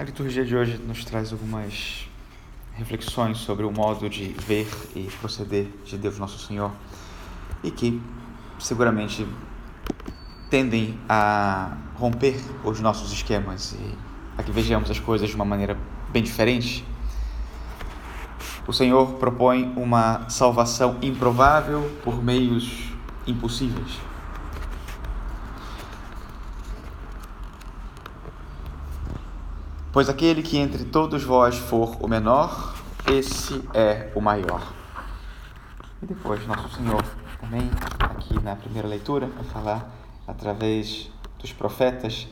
A liturgia de hoje nos traz algumas reflexões sobre o modo de ver e proceder de Deus Nosso Senhor e que seguramente tendem a romper os nossos esquemas e a que vejamos as coisas de uma maneira bem diferente. O Senhor propõe uma salvação improvável por meios impossíveis. Pois aquele que entre todos vós for o menor, esse é o maior. E depois, Nosso Senhor, também aqui na primeira leitura, vai falar através dos profetas: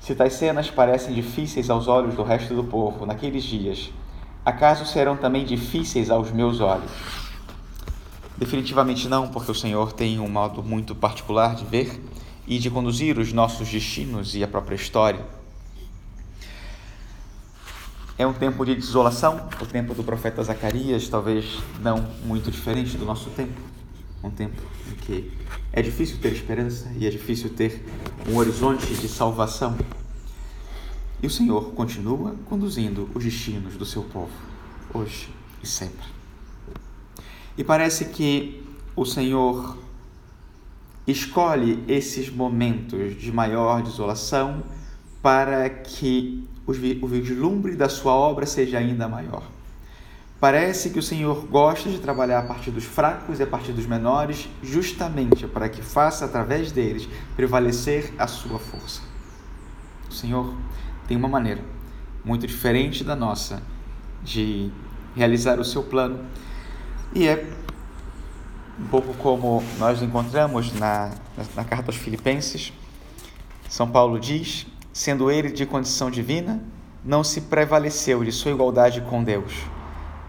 se tais cenas parecem difíceis aos olhos do resto do povo naqueles dias, acaso serão também difíceis aos meus olhos? Definitivamente não, porque o Senhor tem um modo muito particular de ver e de conduzir os nossos destinos e a própria história. É um tempo de desolação, o tempo do profeta Zacarias, talvez não muito diferente do nosso tempo. Um tempo em que é difícil ter esperança e é difícil ter um horizonte de salvação. E o Senhor continua conduzindo os destinos do seu povo, hoje e sempre. E parece que o Senhor escolhe esses momentos de maior desolação para que o vislumbre da sua obra seja ainda maior. Parece que o Senhor gosta de trabalhar a partir dos fracos e a partir dos menores, justamente para que faça através deles prevalecer a sua força. O Senhor tem uma maneira muito diferente da nossa de realizar o seu plano e é um pouco como nós encontramos na, na, na carta aos Filipenses. São Paulo diz sendo ele de condição divina, não se prevaleceu de sua igualdade com Deus,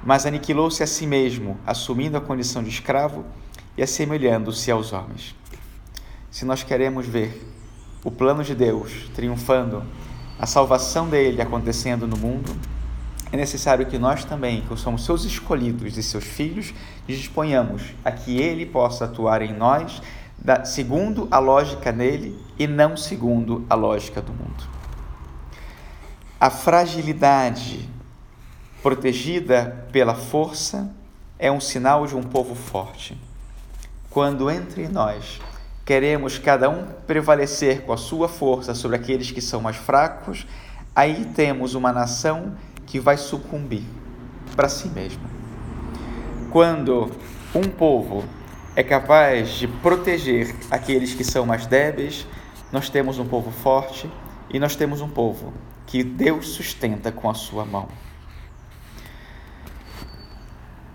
mas aniquilou-se a si mesmo, assumindo a condição de escravo e assemelhando-se aos homens. Se nós queremos ver o plano de Deus triunfando, a salvação dele acontecendo no mundo, é necessário que nós também, que somos seus escolhidos e seus filhos, disponhamos a que ele possa atuar em nós segundo a lógica dele e não segundo a lógica do mundo. A fragilidade protegida pela força é um sinal de um povo forte. Quando entre nós queremos cada um prevalecer com a sua força sobre aqueles que são mais fracos, aí temos uma nação que vai sucumbir para si mesma. Quando um povo é capaz de proteger aqueles que são mais débeis, nós temos um povo forte e nós temos um povo que Deus sustenta com a sua mão.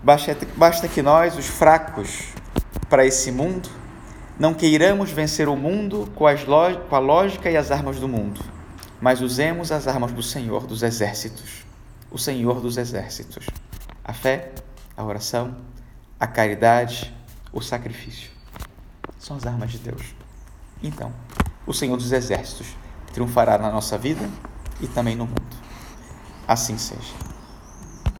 Basta, que nós, os fracos para esse mundo, não queiramos vencer o mundo com, com a lógica e as armas do mundo, mas usemos as armas do Senhor dos exércitos, o Senhor dos exércitos. A fé, a oração, a caridade, o sacrifício. São as armas de Deus. Então, o Senhor dos Exércitos triunfará na nossa vida e também no mundo. Assim seja.